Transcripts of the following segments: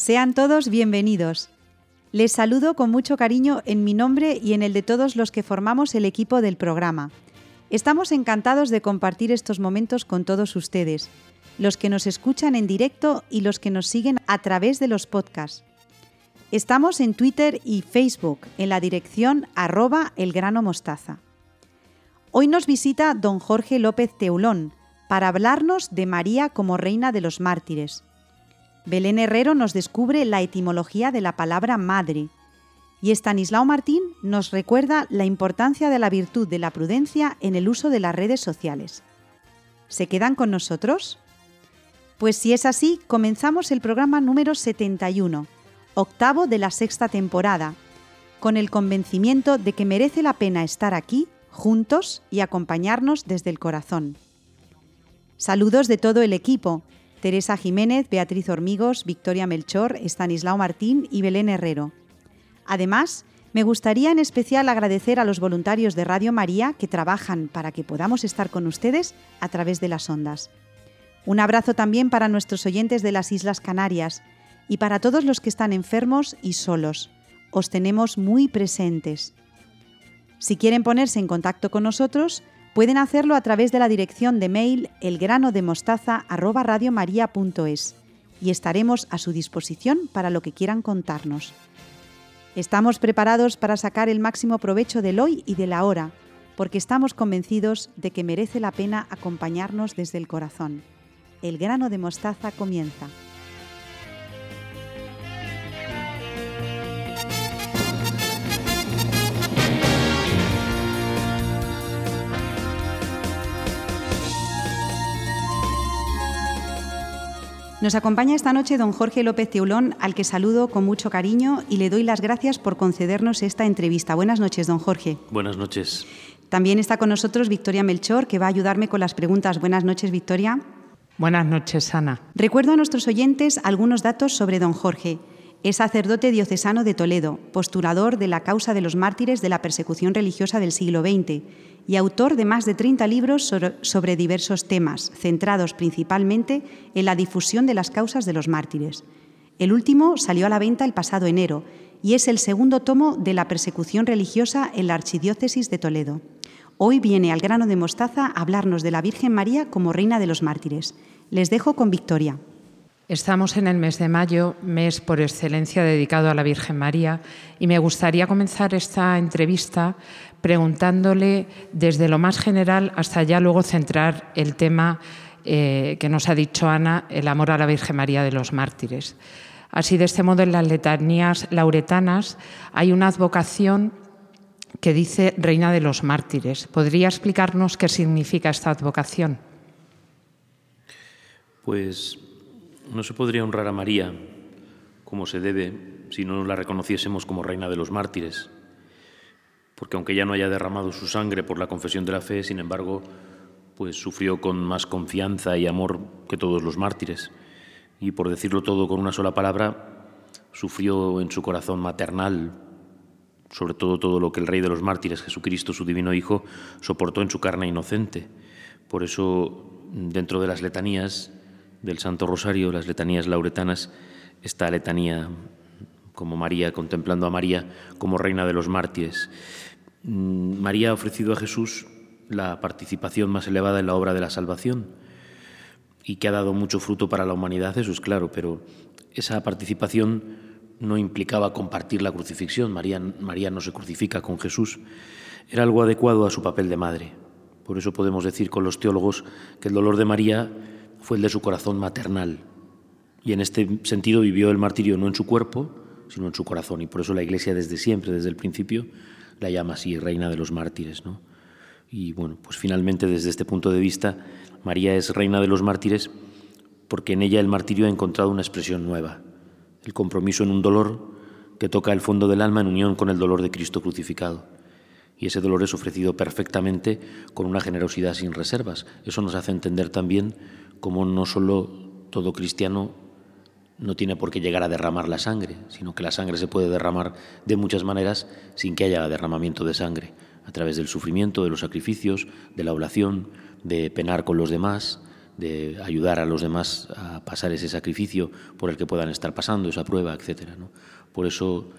Sean todos bienvenidos. Les saludo con mucho cariño en mi nombre y en el de todos los que formamos el equipo del programa. Estamos encantados de compartir estos momentos con todos ustedes, los que nos escuchan en directo y los que nos siguen a través de los podcasts. Estamos en Twitter y Facebook en la dirección arroba elgranomostaza. Hoy nos visita don Jorge López Teulón para hablarnos de María como reina de los mártires. Belén Herrero nos descubre la etimología de la palabra madre y Estanislao Martín nos recuerda la importancia de la virtud de la prudencia en el uso de las redes sociales. ¿Se quedan con nosotros? Pues si es así, comenzamos el programa número 71, octavo de la sexta temporada, con el convencimiento de que merece la pena estar aquí, juntos y acompañarnos desde el corazón. Saludos de todo el equipo, Teresa Jiménez, Beatriz Hormigos, Victoria Melchor, Estanislao Martín y Belén Herrero. Además, me gustaría en especial agradecer a los voluntarios de Radio María que trabajan para que podamos estar con ustedes a través de las ondas. Un abrazo también para nuestros oyentes de las Islas Canarias y para todos los que están enfermos y solos. Os tenemos muy presentes. Si quieren ponerse en contacto con nosotros, pueden hacerlo a través de la dirección de mail elgranodemostaza@radiomaria.es y estaremos a su disposición para lo que quieran contarnos. Estamos preparados para sacar el máximo provecho del hoy y de la hora, porque estamos convencidos de que merece la pena acompañarnos desde el corazón. El grano de mostaza comienza. Nos acompaña esta noche don Jorge López Teulón, al que saludo con mucho cariño y le doy las gracias por concedernos esta entrevista. Buenas noches, don Jorge. Buenas noches. También está con nosotros Victoria Melchor, que va a ayudarme con las preguntas. Buenas noches, Victoria. Buenas noches, Ana. Recuerdo a nuestros oyentes algunos datos sobre don Jorge. Es sacerdote diocesano de Toledo, postulador de la causa de los mártires de la persecución religiosa del siglo XX y autor de más de 30 libros sobre diversos temas, centrados principalmente en la difusión de las causas de los mártires. El último salió a la venta el pasado enero y es el segundo tomo de la persecución religiosa en la Archidiócesis de Toledo. Hoy viene al grano de mostaza a hablarnos de la Virgen María como reina de los mártires. Les dejo con Victoria. Estamos en el mes de mayo, mes por excelencia dedicado a la Virgen María, y me gustaría comenzar esta entrevista preguntándole desde lo más general hasta ya luego centrar el tema eh, que nos ha dicho Ana, el amor a la Virgen María de los mártires. Así, de este modo, en las letanías lauretanas hay una advocación que dice Reina de los Mártires. ¿Podría explicarnos qué significa esta advocación? Pues no se podría honrar a María como se debe si no la reconociésemos como Reina de los Mártires porque aunque ya no haya derramado su sangre por la confesión de la fe, sin embargo, pues sufrió con más confianza y amor que todos los mártires. Y por decirlo todo con una sola palabra, sufrió en su corazón maternal, sobre todo todo lo que el Rey de los mártires, Jesucristo, su divino Hijo, soportó en su carne inocente. Por eso, dentro de las letanías del Santo Rosario, las letanías lauretanas, esta letanía como María, contemplando a María como reina de los mártires. Mm, María ha ofrecido a Jesús la participación más elevada en la obra de la salvación y que ha dado mucho fruto para la humanidad, eso es claro, pero esa participación no implicaba compartir la crucifixión. María, María no se crucifica con Jesús. Era algo adecuado a su papel de madre. Por eso podemos decir con los teólogos que el dolor de María fue el de su corazón maternal. Y en este sentido vivió el martirio no en su cuerpo, sino en su corazón. Y por eso la Iglesia desde siempre, desde el principio, la llama así reina de los mártires. ¿no? Y bueno, pues finalmente desde este punto de vista, María es reina de los mártires porque en ella el martirio ha encontrado una expresión nueva, el compromiso en un dolor que toca el fondo del alma en unión con el dolor de Cristo crucificado. Y ese dolor es ofrecido perfectamente con una generosidad sin reservas. Eso nos hace entender también cómo no solo todo cristiano no tiene por qué llegar a derramar la sangre, sino que la sangre se puede derramar de muchas maneras sin que haya derramamiento de sangre, a través del sufrimiento, de los sacrificios, de la oblación, de penar con los demás, de ayudar a los demás a pasar ese sacrificio por el que puedan estar pasando, esa prueba, etc. ¿no? Por eso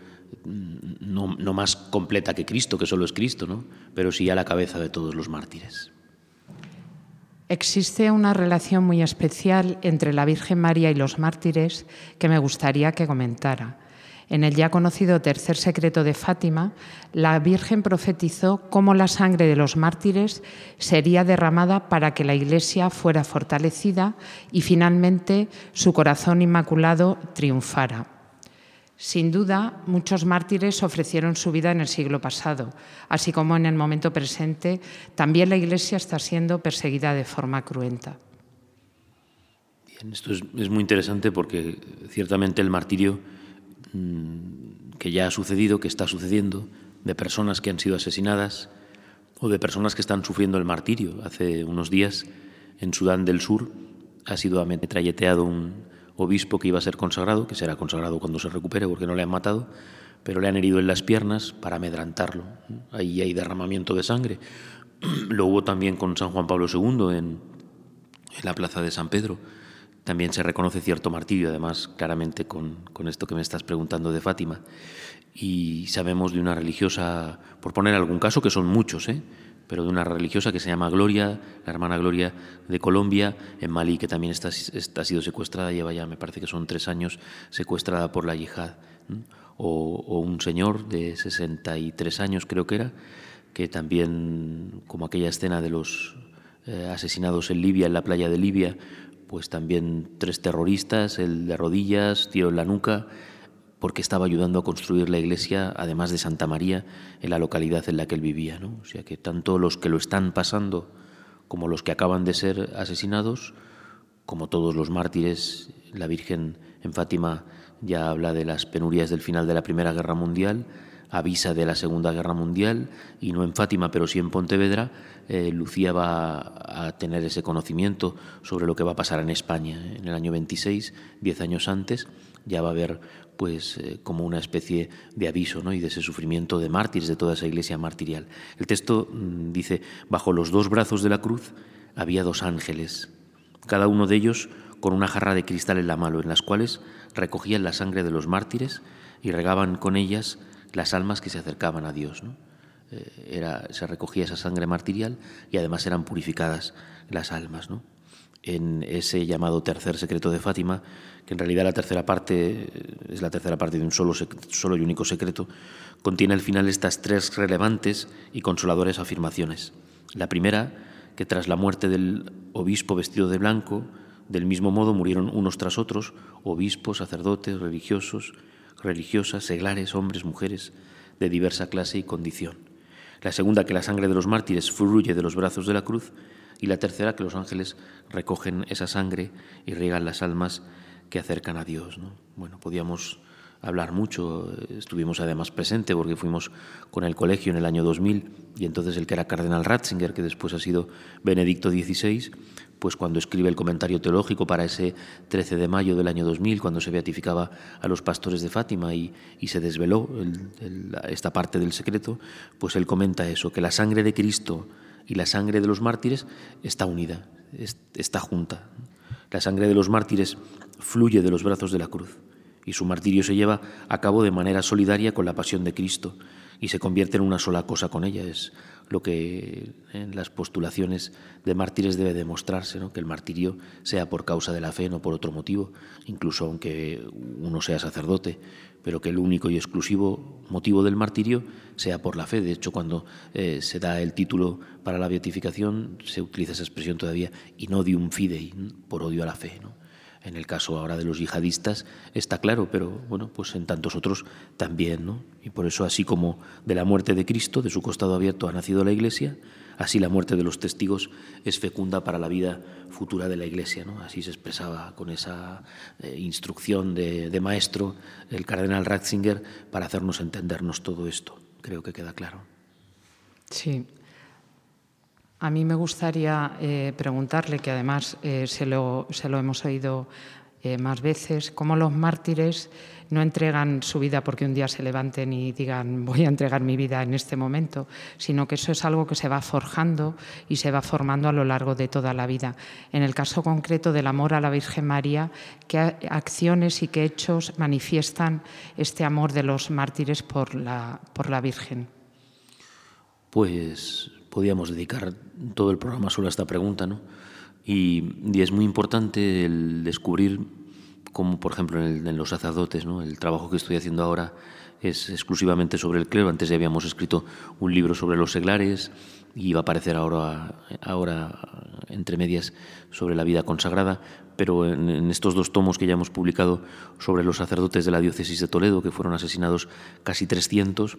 mm, no, no, más completa que Cristo, que solo es Cristo, ¿no? pero sí a la cabeza de todos los mártires. Existe una relación muy especial entre la Virgen María y los mártires que me gustaría que comentara. En el ya conocido tercer secreto de Fátima, la Virgen profetizó cómo la sangre de los mártires sería derramada para que la Iglesia fuera fortalecida y finalmente su corazón inmaculado triunfara. Sin duda, muchos mártires ofrecieron su vida en el siglo pasado, así como en el momento presente, también la Iglesia está siendo perseguida de forma cruenta. Bien, esto es, es muy interesante porque ciertamente el martirio Mm, que ya ha sucedido, que está sucediendo, de personas que han sido asesinadas o de personas que están sufriendo el martirio. Hace unos días en Sudán del Sur ha sido ametrayeteado un obispo que iba a ser consagrado, que será consagrado cuando se recupere porque no le han matado, pero le han herido en las piernas para amedrantarlo. Ahí hay derramamiento de sangre. Lo hubo también con San Juan Pablo II en, en la plaza de San Pedro también se reconoce cierto martirio, además, claramente con, esto que me estás preguntando de Fátima. Y sabemos de una religiosa, por poner algún caso, que son muchos, ¿eh? Pero de una religiosa que se llama Gloria, la hermana Gloria de Colombia, en Malí, que también está, ha sido secuestrada, lleva ya, me parece que son tres años, secuestrada por la yihad. O, un señor de 63 años, creo que era, que también, como aquella escena de los eh, asesinados en Libia, en la playa de Libia, pues también tres terroristas, el de rodillas, tiro en la nuca, porque estaba ayudando a construir la iglesia, además de Santa María, en la localidad en la que él vivía. O sea que tanto los que lo están pasando como los que acaban de ser asesinados, como todos los mártires, la Virgen en Fátima ya habla de las penurias del final de la Primera Guerra Mundial, avisa de la Segunda Guerra Mundial y no en Fátima, pero sí en Pontevedra, eh, Lucía va a tener ese conocimiento sobre lo que va a pasar en España en el año 26, diez años antes, ya va a haber pues eh, como una especie de aviso ¿no? y de ese sufrimiento de mártires de toda esa iglesia martirial. El texto mm, dice, bajo los dos brazos de la cruz había dos ángeles, cada uno de ellos con una jarra de cristal en la mano, en las cuales recogían la sangre de los mártires y regaban con ellas las almas que se acercaban a Dios. ¿no? Eh, era, se recogía esa sangre martirial y además eran purificadas las almas. ¿no? En ese llamado tercer secreto de Fátima, que en realidad la tercera parte eh, es la tercera parte de un solo, solo y único secreto, contiene al final estas tres relevantes y consoladoras afirmaciones. La primera, que tras la muerte del obispo vestido de blanco, del mismo modo murieron unos tras otros, obispos, sacerdotes, religiosos, religiosas, seglares, hombres, mujeres, de diversa clase y condición. La segunda, que la sangre de los mártires fluye de los brazos de la cruz. Y la tercera, que los ángeles recogen esa sangre y riegan las almas que acercan a Dios. ¿no? Bueno, podíamos hablar mucho, estuvimos además presente porque fuimos con el colegio en el año 2000 y entonces el que era cardenal Ratzinger, que después ha sido Benedicto XVI, pues cuando escribe el comentario teológico para ese 13 de mayo del año 2000, cuando se beatificaba a los pastores de Fátima y, se desveló esta parte del secreto, pues él comenta eso, que la sangre de Cristo y la sangre de los mártires está unida, está junta. La sangre de los mártires fluye de los brazos de la cruz y su martirio se lleva a cabo de manera solidaria con la pasión de Cristo y se convierte en una sola cosa con ella. Es lo que en las postulaciones de mártires debe demostrarse, ¿no? que el martirio sea por causa de la fe, no por otro motivo, incluso aunque uno sea sacerdote, pero que el único y exclusivo motivo del martirio sea por la fe. De hecho, cuando eh, se da el título para la beatificación, se utiliza esa expresión todavía, y no de un fidei, por odio a la fe. ¿no? En el caso ahora de los yihadistas está claro, pero bueno, pues en tantos otros también, ¿no? Y por eso así como de la muerte de Cristo, de su costado abierto ha nacido la Iglesia, así la muerte de los testigos es fecunda para la vida futura de la Iglesia, ¿no? Así se expresaba con esa eh, instrucción de, de maestro el cardenal Ratzinger para hacernos entendernos todo esto. Creo que queda claro. Sí, a mí me gustaría eh, preguntarle, que además eh, se, lo, hemos oído eh, más veces, cómo los mártires no entregan su vida porque un día se levanten y digan voy a entregar mi vida en este momento, sino que eso es algo que se va forjando y se va formando a lo largo de toda la vida. En el caso concreto del amor a la Virgen María, ¿qué acciones y qué hechos manifiestan este amor de los mártires por la, por la Virgen? Pues podíamos dedicar todo el programa solo a esta pregunta, ¿no? Y, es muy importante el descubrir como por ejemplo en, los sacerdotes, ¿no? el trabajo que estoy haciendo ahora es exclusivamente sobre el clero. Antes ya habíamos escrito un libro sobre los seglares y va a aparecer ahora, ahora entre medias sobre la vida consagrada, pero en, en, estos dos tomos que ya hemos publicado sobre los sacerdotes de la diócesis de Toledo, que fueron asesinados casi 300,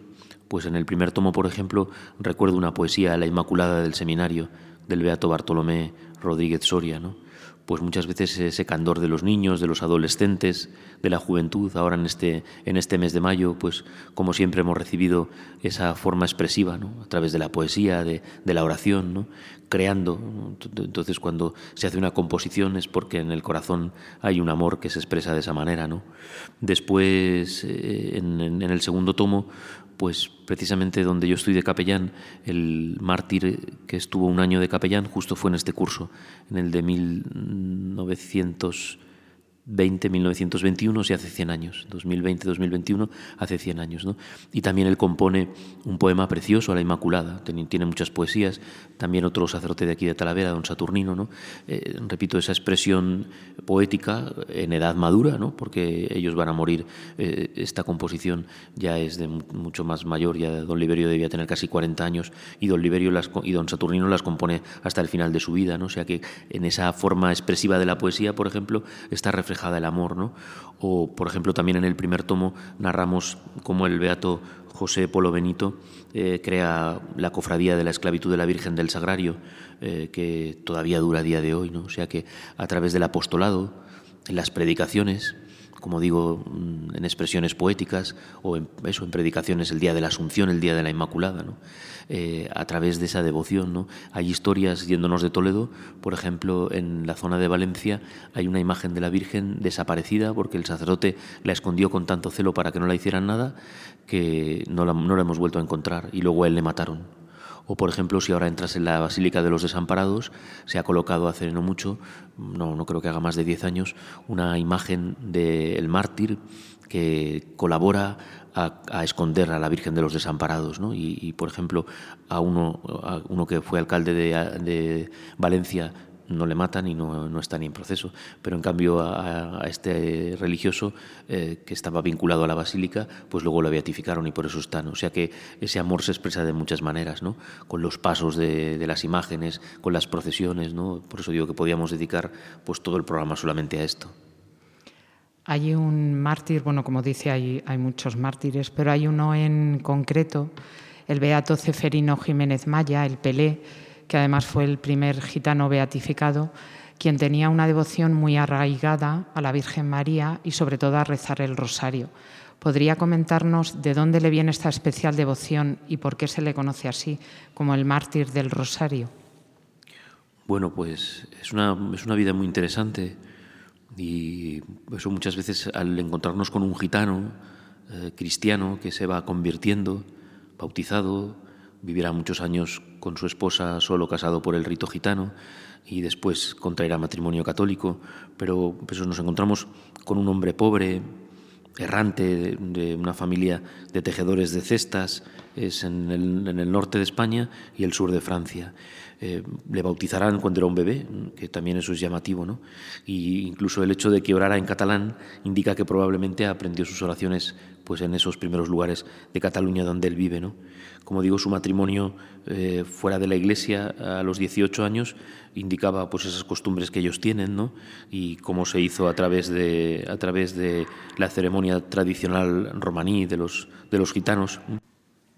pues en el primer tomo, por ejemplo, recuerdo una poesía, La Inmaculada del Seminario, del Beato Bartolomé Rodríguez Soria, ¿no? Pues muchas veces ese candor de los niños, de los adolescentes, de la juventud, ahora en este, en este mes de mayo, pues como siempre hemos recibido esa forma expresiva, ¿no? a través de la poesía, de, la oración, ¿no? creando. Entonces cuando se hace una composición es porque en el corazón hay un amor que se expresa de esa manera. ¿no? Después, eh, en, en el segundo tomo, pues precisamente donde yo estoy de capellán, el mártir que estuvo un año de capellán justo fue en este curso, en el de 1900 20, 1921, se hace 100 años, 2020, 2021, hace 100 años. ¿no? Y también él compone un poema precioso a la Inmaculada, tiene muchas poesías, también otro sacerdote de aquí de Talavera, don Saturnino, ¿no? Eh, repito, esa expresión poética en edad madura, ¿no? porque ellos van a morir, eh, esta composición ya es de mucho más mayor, ya don Liberio debía tener casi 40 años y don, Liberio las, y don Saturnino las compone hasta el final de su vida, ¿no? o sea que en esa forma expresiva de la poesía, por ejemplo, está reflejado el amor, ¿no? O, por ejemplo, también en el primer tomo narramos cómo el beato José Polo Benito eh, crea la cofradía de la esclavitud de la Virgen del Sagrario, eh, que todavía dura a día de hoy, ¿no? O sea que a través del apostolado, en las predicaciones, como digo, mm, en expresiones poéticas o en, eso, en predicaciones el día de la Asunción, el día de la Inmaculada, ¿no? Eh, a través de esa devoción. ¿no? Hay historias, yéndonos de Toledo, por ejemplo, en la zona de Valencia hay una imagen de la Virgen desaparecida porque el sacerdote la escondió con tanto celo para que no la hicieran nada que no la, no la hemos vuelto a encontrar y luego a él le mataron. O, por ejemplo, si ahora entras en la Basílica de los Desamparados, se ha colocado hace no mucho, no, no creo que haga más de 10 años, una imagen del mártir que colabora a, esconder a la Virgen de los Desamparados. ¿no? Y, por ejemplo, a uno, a uno que fue alcalde de, de Valencia no le matan y no, no, está ni en proceso. Pero en cambio a, este religioso eh, que estaba vinculado a la basílica, pues luego lo beatificaron y por eso están. O sea que ese amor se expresa de muchas maneras, ¿no? Con los pasos de, de, las imágenes, con las procesiones, ¿no? Por eso digo que podíamos dedicar pues todo el programa solamente a esto. Hay un mártir, bueno, como dice, hay, muchos mártires, pero hay uno en concreto, el beato Ceferino Jiménez Maya, el Pelé, que además fue el primer gitano beatificado, quien tenía una devoción muy arraigada a la Virgen María y sobre todo a rezar el rosario. ¿Podría comentarnos de dónde le viene esta especial devoción y por qué se le conoce así, como el mártir del rosario? Bueno, pues es una, es una vida muy interesante y eso muchas veces al encontrarnos con un gitano eh, cristiano que se va convirtiendo, bautizado, vivirá muchos años con su esposa solo casado por el rito gitano y después contraerá matrimonio católico, pero pues, nos encontramos con un hombre pobre, errante, de, una familia de tejedores de cestas, es en el, norte de España y el sur de Francia. Eh, le bautizarán cuando era un bebé, que también eso es llamativo, ¿no? Y incluso el hecho de que orara en catalán indica que probablemente aprendió sus oraciones pues en esos primeros lugares de Cataluña donde él vive, ¿no? Como digo, su matrimonio eh, fuera de la iglesia a los 18 años indicaba pues esas costumbres que ellos tienen, ¿no? Y cómo se hizo a través de, a través de la ceremonia tradicional romaní de los, de los gitanos.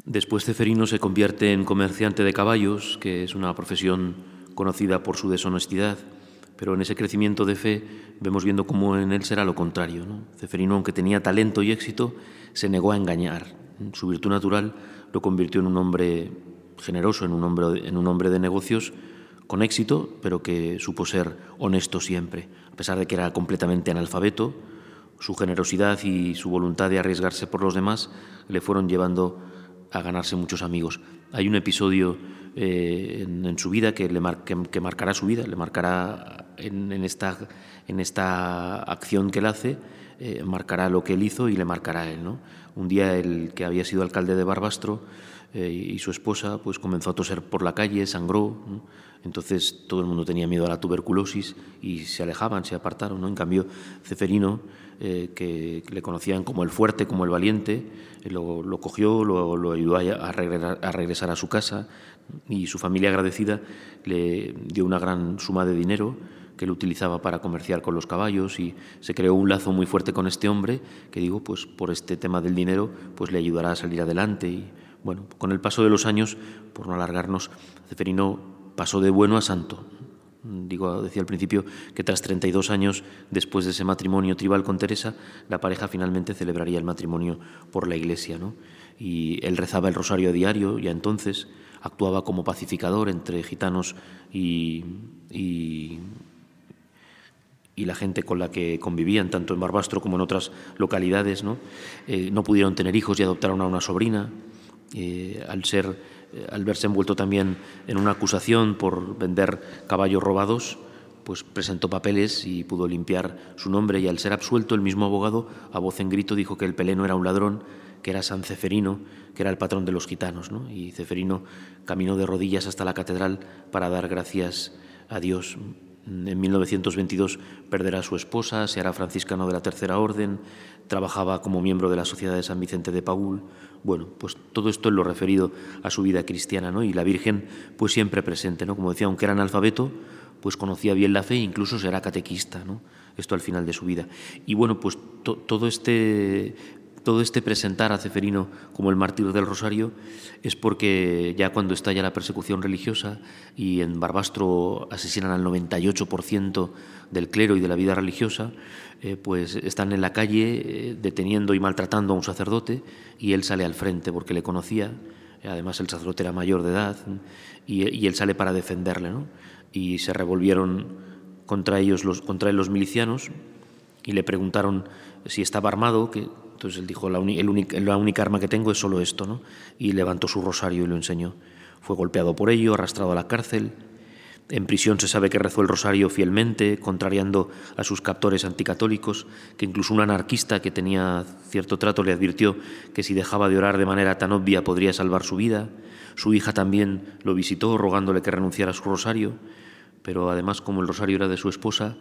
Después Ceferino se convierte en comerciante de caballos, que es una profesión conocida por su deshonestidad, pero en ese crecimiento de fe vemos viendo cómo en él será lo contrario. ¿no? Ceferino, aunque tenía talento y éxito, se negó a engañar. Su virtud natural lo convirtió en un hombre generoso, en un hombre, en un hombre de negocios, con éxito, pero que supo ser honesto siempre. A pesar de que era completamente analfabeto, su generosidad y su voluntad de arriesgarse por los demás le fueron llevando a ganarse muchos amigos. Hay un episodio eh, en, su vida que, le que, marcará su vida, le marcará en, esta, en esta acción que él hace, eh, marcará lo que él hizo y le marcará a él. ¿no? Un día el que había sido alcalde de Barbastro eh, y su esposa pues comenzó a toser por la calle, sangró. Entonces todo el mundo tenía miedo a la tuberculosis y se alejaban, se apartaron. ¿no? En cambio, Ceferino, eh, que le conocían como el fuerte, como el valiente, eh, lo, cogió, lo, ayudó a, regresar, a, su casa y su familia agradecida le dio una gran suma de dinero que él utilizaba para comerciar con los caballos y se creó un lazo muy fuerte con este hombre que digo, pues por este tema del dinero, pues le ayudará a salir adelante y bueno, con el paso de los años, por no alargarnos, Ceferino pasó de bueno a santo. Digo, decía al principio que tras 32 años después de ese matrimonio tribal con Teresa, la pareja finalmente celebraría el matrimonio por la iglesia. ¿no? Y él rezaba el rosario a diario, ya entonces actuaba como pacificador entre gitanos y, y, la gente con la que convivían, tanto en Barbastro como en otras localidades. No, eh, no pudieron tener hijos y adoptaron a una sobrina. Eh, al ser al verse envuelto también en una acusación por vender caballos robados, pues presentó papeles y pudo limpiar su nombre y al ser absuelto el mismo abogado a voz en grito dijo que el peleno era un ladrón, que era San Ceferino, que era el patrón de los gitanos, y Ceferino caminó de rodillas hasta la catedral para dar gracias a Dios. En 1922 perderá a su esposa, se hará franciscano de la Tercera Orden, trabajaba como miembro de la Sociedad de San Vicente de Paul. Bueno, pues todo esto es lo referido a su vida cristiana, ¿no? Y la Virgen, pues siempre presente, ¿no? Como decía, aunque era analfabeto, pues conocía bien la fe e incluso será catequista, ¿no? Esto al final de su vida. Y bueno, pues todo este todo este presentar a Ceferino como el mártir del Rosario es porque ya cuando estalla la persecución religiosa y en Barbastro asesinan al 98% del clero y de la vida religiosa, eh, pues están en la calle eh, deteniendo y maltratando a un sacerdote y él sale al frente porque le conocía, además el sacerdote era mayor de edad y, él sale para defenderle, ¿no? Y se revolvieron contra ellos los, contra los milicianos y le preguntaron si estaba armado, que entonces él dijo, la, la única arma que tengo es solo esto, ¿no? Y levantó su rosario y lo enseñó. Fue golpeado por ello, arrastrado a la cárcel. En prisión se sabe que rezó el rosario fielmente, contrariando a sus captores anticatólicos, que incluso un anarquista que tenía cierto trato le advirtió que si dejaba de orar de manera tan obvia podría salvar su vida. Su hija también lo visitó rogándole que renunciara a su rosario, pero además como el rosario era de su esposa,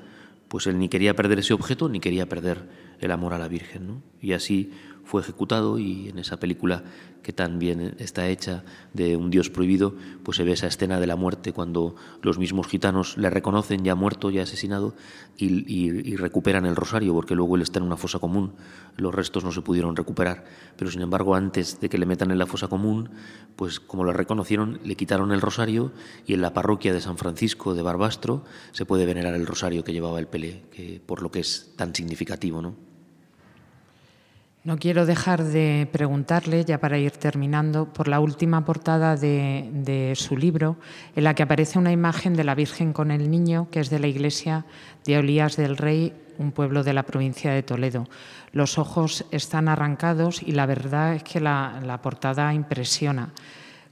pues él ni quería perder ese objeto ni quería perder el amor a la Virgen. ¿no? Y así fue ejecutado y en esa película que también está hecha de un Dios prohibido, pues se ve esa escena de la muerte cuando los mismos gitanos le reconocen ya muerto, ya asesinado y, recuperan el rosario porque luego él está en una fosa común. Los restos no se pudieron recuperar, pero sin embargo antes de que le metan en la fosa común, pues como lo reconocieron, le quitaron el rosario y en la parroquia de San Francisco de Barbastro se puede venerar el rosario que llevaba el Pelé, que por lo que es tan significativo, ¿no? No quiero dejar de preguntarle, ya para ir terminando, por la última portada de, su libro, en la que aparece una imagen de la Virgen con el Niño, que es de la iglesia de Olías del Rey, un pueblo de la provincia de Toledo. Los ojos están arrancados y la verdad es que la, la portada impresiona.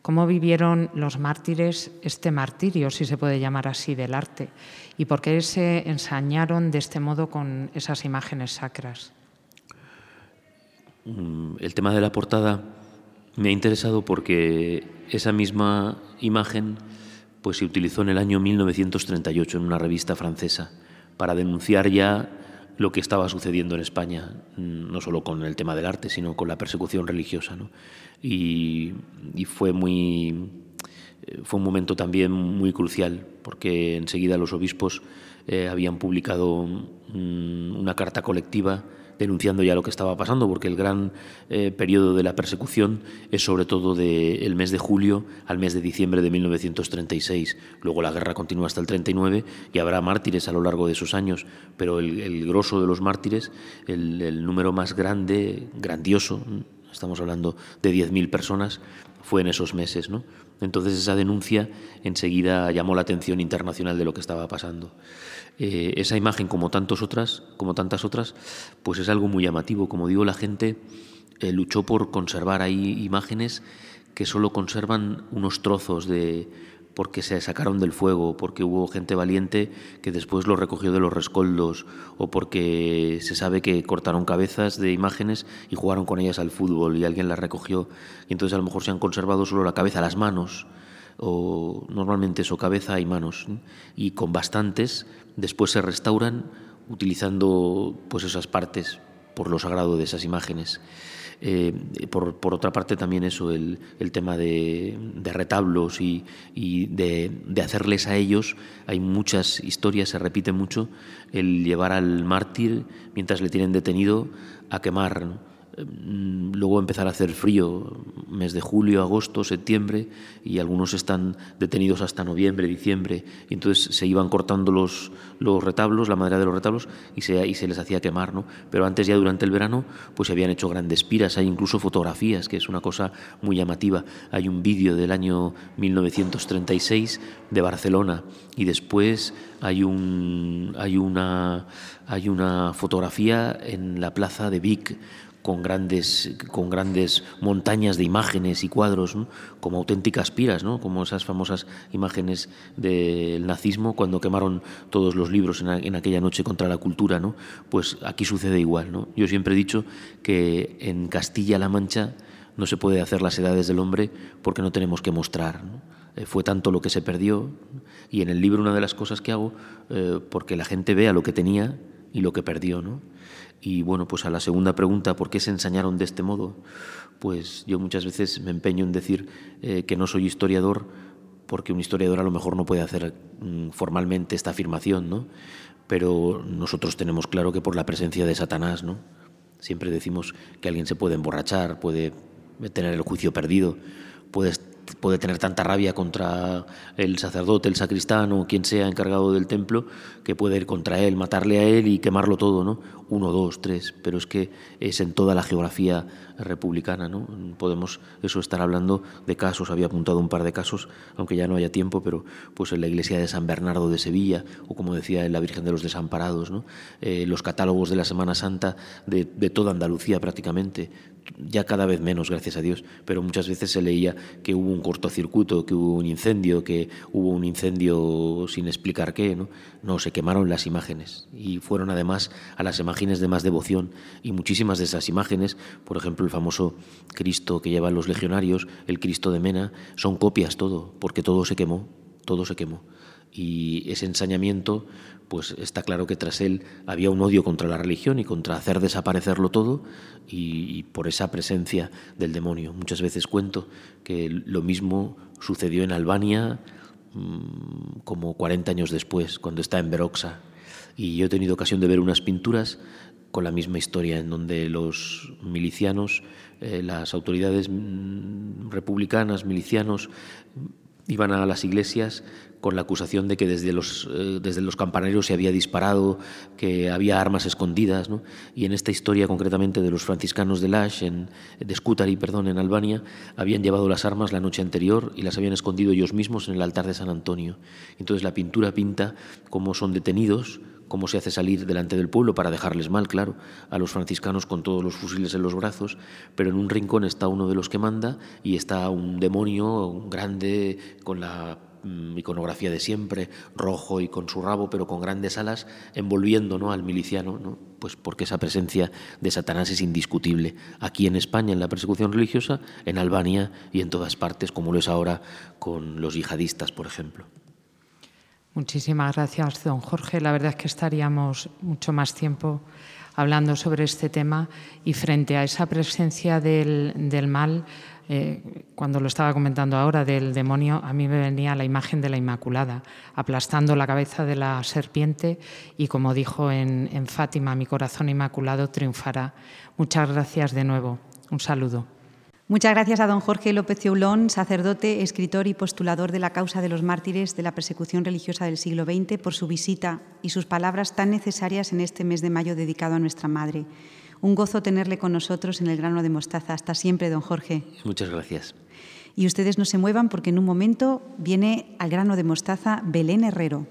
¿Cómo vivieron los mártires este martirio, si se puede llamar así, del arte? ¿Y por qué se ensañaron de este modo con esas imágenes sacras? Mm, el tema de la portada me ha interesado porque esa misma imagen pues se utilizó en el año 1938 en una revista francesa para denunciar ya lo que estaba sucediendo en España, mm, no solo con el tema del arte, sino con la persecución religiosa. Y, fue muy eh, fue un momento también muy crucial porque enseguida los obispos eh, habían publicado mm, una carta colectiva denunciando ya lo que estaba pasando, porque el gran eh, periodo de la persecución es sobre todo del mes de julio al mes de diciembre de 1936. Luego la guerra continúa hasta el 39 y habrá mártires a lo largo de esos años, pero el, grosso de los mártires, el, número más grande, grandioso, estamos hablando de 10.000 personas, fue en esos meses. ¿no? Entonces esa denuncia enseguida llamó la atención internacional de lo que estaba pasando. Eh, esa imagen, como, tantos otras, como tantas otras, pues es algo muy llamativo. Como digo, la gente eh, luchó por conservar ahí imágenes que solo conservan unos trozos de porque se sacaron del fuego, porque hubo gente valiente que después lo recogió de los rescoldos, o porque se sabe que cortaron cabezas de imágenes y jugaron con ellas al fútbol y alguien las recogió. Y entonces a lo mejor se han conservado solo la cabeza, las manos, o normalmente eso, cabeza y manos. Y con bastantes después se restauran utilizando pues esas partes por lo sagrado de esas imágenes. Eh, por, por, otra parte también eso, el, el tema de, de, retablos y, y de, de, hacerles a ellos, hay muchas historias, se repite mucho, el llevar al mártir mientras le tienen detenido a quemar luego empezar a hacer frío, mes de julio, agosto, septiembre, y algunos están detenidos hasta noviembre, diciembre, y entonces se iban cortando los, los retablos, la madera de los retablos, y se, y se les hacía quemar, ¿no? Pero antes ya durante el verano, pues se habían hecho grandes piras, hay incluso fotografías, que es una cosa muy llamativa. Hay un vídeo del año 1936 de Barcelona, y después hay, un, hay, una, hay una fotografía en la plaza de Vic, con grandes, con grandes montañas de imágenes y cuadros, como auténticas piras, ¿no? como esas famosas imágenes del nazismo cuando quemaron todos los libros en, aquella noche contra la cultura. ¿no? Pues aquí sucede igual. ¿no? Yo siempre he dicho que en Castilla-La Mancha no se puede hacer las edades del hombre porque no tenemos que mostrar. Eh, fue tanto lo que se perdió y en el libro una de las cosas que hago, eh, porque la gente vea lo que tenía y lo que perdió. ¿no? Y bueno, pues a la segunda pregunta, ¿por qué se ensañaron de este modo? Pues yo muchas veces me empeño en decir eh, que no soy historiador, porque un historiador a lo mejor no puede hacer mm, formalmente esta afirmación, ¿no? Pero nosotros tenemos claro que por la presencia de Satanás, ¿no? Siempre decimos que alguien se puede emborrachar, puede tener el juicio perdido, puede puede tener tanta rabia contra el sacerdote, el sacristán o quien sea encargado del templo, que puede ir contra él, matarle a él y quemarlo todo, ¿no? Uno, dos, tres, pero es que es en toda la geografía republicana, ¿no? Podemos eso estar hablando de casos, había apuntado un par de casos, aunque ya no haya tiempo, pero pues en la iglesia de San Bernardo de Sevilla, o como decía en la Virgen de los Desamparados, ¿no? Eh, los catálogos de la Semana Santa de, de toda Andalucía prácticamente, ya cada vez menos, gracias a Dios, pero muchas veces se leía que hubo un cortocircuito, que hubo un incendio, que hubo un incendio sin explicar qué, ¿no? No, se quemaron las imágenes y fueron además a las imágenes de más devoción y muchísimas de esas imágenes, por ejemplo el famoso Cristo que llevan los legionarios, el Cristo de Mena, son copias todo, porque todo se quemó, todo se quemó. Y ese ensañamiento pues está claro que tras él había un odio contra la religión y contra hacer desaparecerlo todo y, por esa presencia del demonio. Muchas veces cuento que lo mismo sucedió en Albania mm, como 40 años después, cuando está en Beroxa. Y yo he tenido ocasión de ver unas pinturas con la misma historia, en donde los milicianos, eh, las autoridades mm, republicanas, milicianos, iban a las iglesias con la acusación de que desde los, eh, desde los campanarios se había disparado, que había armas escondidas. ¿no? Y en esta historia concretamente de los franciscanos de Lash, en, de Scutari, perdón, en Albania, habían llevado las armas la noche anterior y las habían escondido ellos mismos en el altar de San Antonio. Entonces la pintura pinta cómo son detenidos, cómo se hace salir delante del pueblo para dejarles mal, claro, a los franciscanos con todos los fusiles en los brazos, pero en un rincón está uno de los que manda y está un demonio grande con la mm, iconografía de siempre, rojo y con su rabo, pero con grandes alas, envolviendo ¿no? al miliciano, ¿no? pues porque esa presencia de Satanás es indiscutible. Aquí en España, en la persecución religiosa, en Albania y en todas partes, como lo es ahora con los yihadistas, por ejemplo. Muchísimas gracias, don Jorge. La verdad es que estaríamos mucho más tiempo hablando sobre este tema y frente a esa presencia del, mal, eh, cuando lo estaba comentando ahora del demonio, a mí me venía la imagen de la Inmaculada, aplastando la cabeza de la serpiente y como dijo en, en Fátima, mi corazón inmaculado triunfará. Muchas gracias de nuevo. Un saludo. Muchas gracias a don Jorge López Ceulón, sacerdote, escritor y postulador de la causa de los mártires de la persecución religiosa del siglo XX, por su visita y sus palabras tan necesarias en este mes de mayo dedicado a nuestra Madre. Un gozo tenerle con nosotros en el grano de mostaza. Hasta siempre, don Jorge. Muchas gracias. Y ustedes no se muevan porque en un momento viene al grano de mostaza Belén Herrero.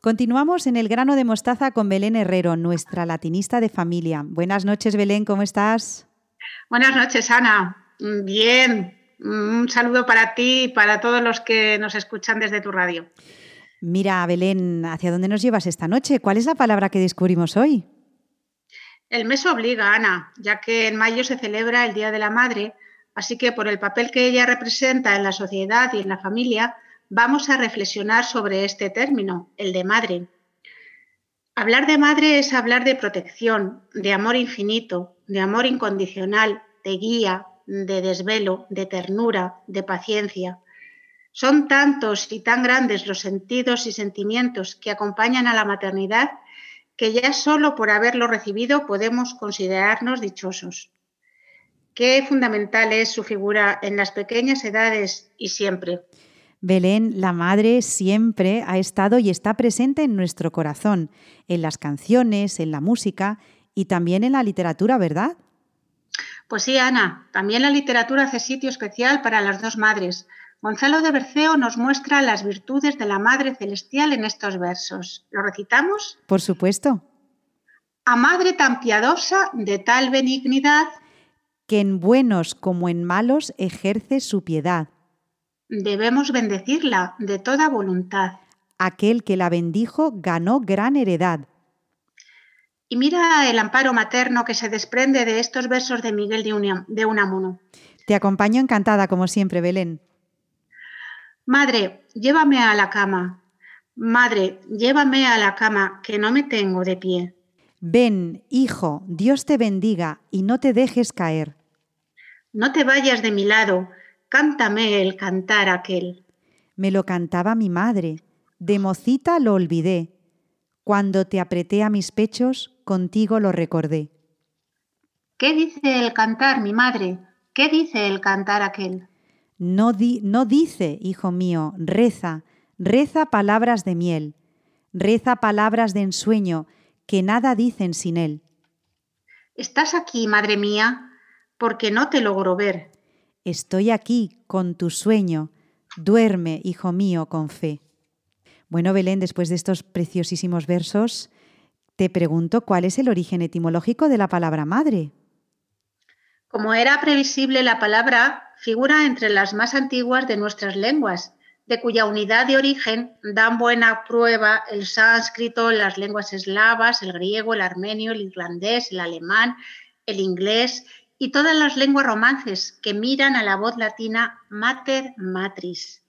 Continuamos en el grano de mostaza con Belén Herrero, nuestra latinista de familia. Buenas noches, Belén, ¿cómo estás? Buenas noches, Ana. Bien. Un saludo para ti y para todos los que nos escuchan desde tu radio. Mira, Belén, ¿hacia dónde nos llevas esta noche? ¿Cuál es la palabra que descubrimos hoy? El mes obliga, Ana, ya que en mayo se celebra el Día de la Madre, así que por el papel que ella representa en la sociedad y en la familia, vamos a reflexionar sobre este término, el de madre. Hablar de madre es hablar de protección, de amor infinito, de amor incondicional, de guía, de desvelo, de ternura, de paciencia. Son tantos y tan grandes los sentidos y sentimientos que acompañan a la maternidad que ya solo por haberlo recibido podemos considerarnos dichosos. Qué fundamental es su figura en las pequeñas edades y siempre. Belén, la Madre, siempre ha estado y está presente en nuestro corazón, en las canciones, en la música y también en la literatura, ¿verdad? Pues sí, Ana, también la literatura hace sitio especial para las dos madres. Gonzalo de Berceo nos muestra las virtudes de la Madre Celestial en estos versos. ¿Lo recitamos? Por supuesto. A Madre tan piadosa, de tal benignidad, que en buenos como en malos ejerce su piedad Debemos bendecirla de toda voluntad. Aquel que la bendijo ganó gran heredad. Y mira el amparo materno que se desprende de estos versos de Miguel de Unamuno. Te acompaño encantada, como siempre, Belén. Madre, llévame a la cama. Madre, llévame a la cama, que no me tengo de pie. Ven, hijo, Dios te bendiga y no te dejes caer. No te vayas de mi lado, Cántame el cantar aquel. Me lo cantaba mi madre, de mocita lo olvidé. Cuando te apreté a mis pechos, contigo lo recordé. ¿Qué dice el cantar, mi madre? ¿Qué dice el cantar aquel? No, di, no dice, hijo mío, reza, reza palabras de miel, reza palabras de ensueño, que nada dicen sin él. Estás aquí, madre mía, porque no te logro ver. Estoy aquí con tu sueño. Duerme, hijo mío, con fe. Bueno, Belén, después de estos preciosísimos versos, te pregunto cuál es el origen etimológico de la palabra madre. Como era previsible, la palabra figura entre las más antiguas de nuestras lenguas, de cuya unidad de origen dan buena prueba el sánscrito, las lenguas eslavas, el griego, el armenio, el irlandés, el alemán, el inglés y todas las lenguas romances que miran a la voz latina mater matris.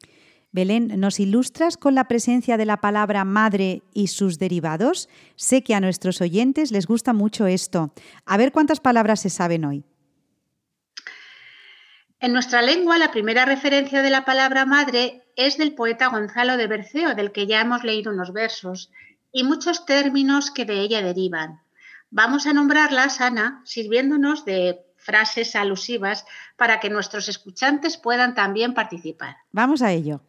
Belén, ¿nos ilustras con la presencia de la palabra madre y sus derivados? Sé que a nuestros oyentes les gusta mucho esto. A ver cuántas palabras se saben hoy. En nuestra lengua, la primera referencia de la palabra madre es del poeta Gonzalo de Berceo, del que ya hemos leído unos versos, y muchos términos que de ella derivan. Vamos a nombrarlas, Ana, sirviéndonos de frases alusivas para que nuestros escuchantes puedan también participar. Vamos a ello.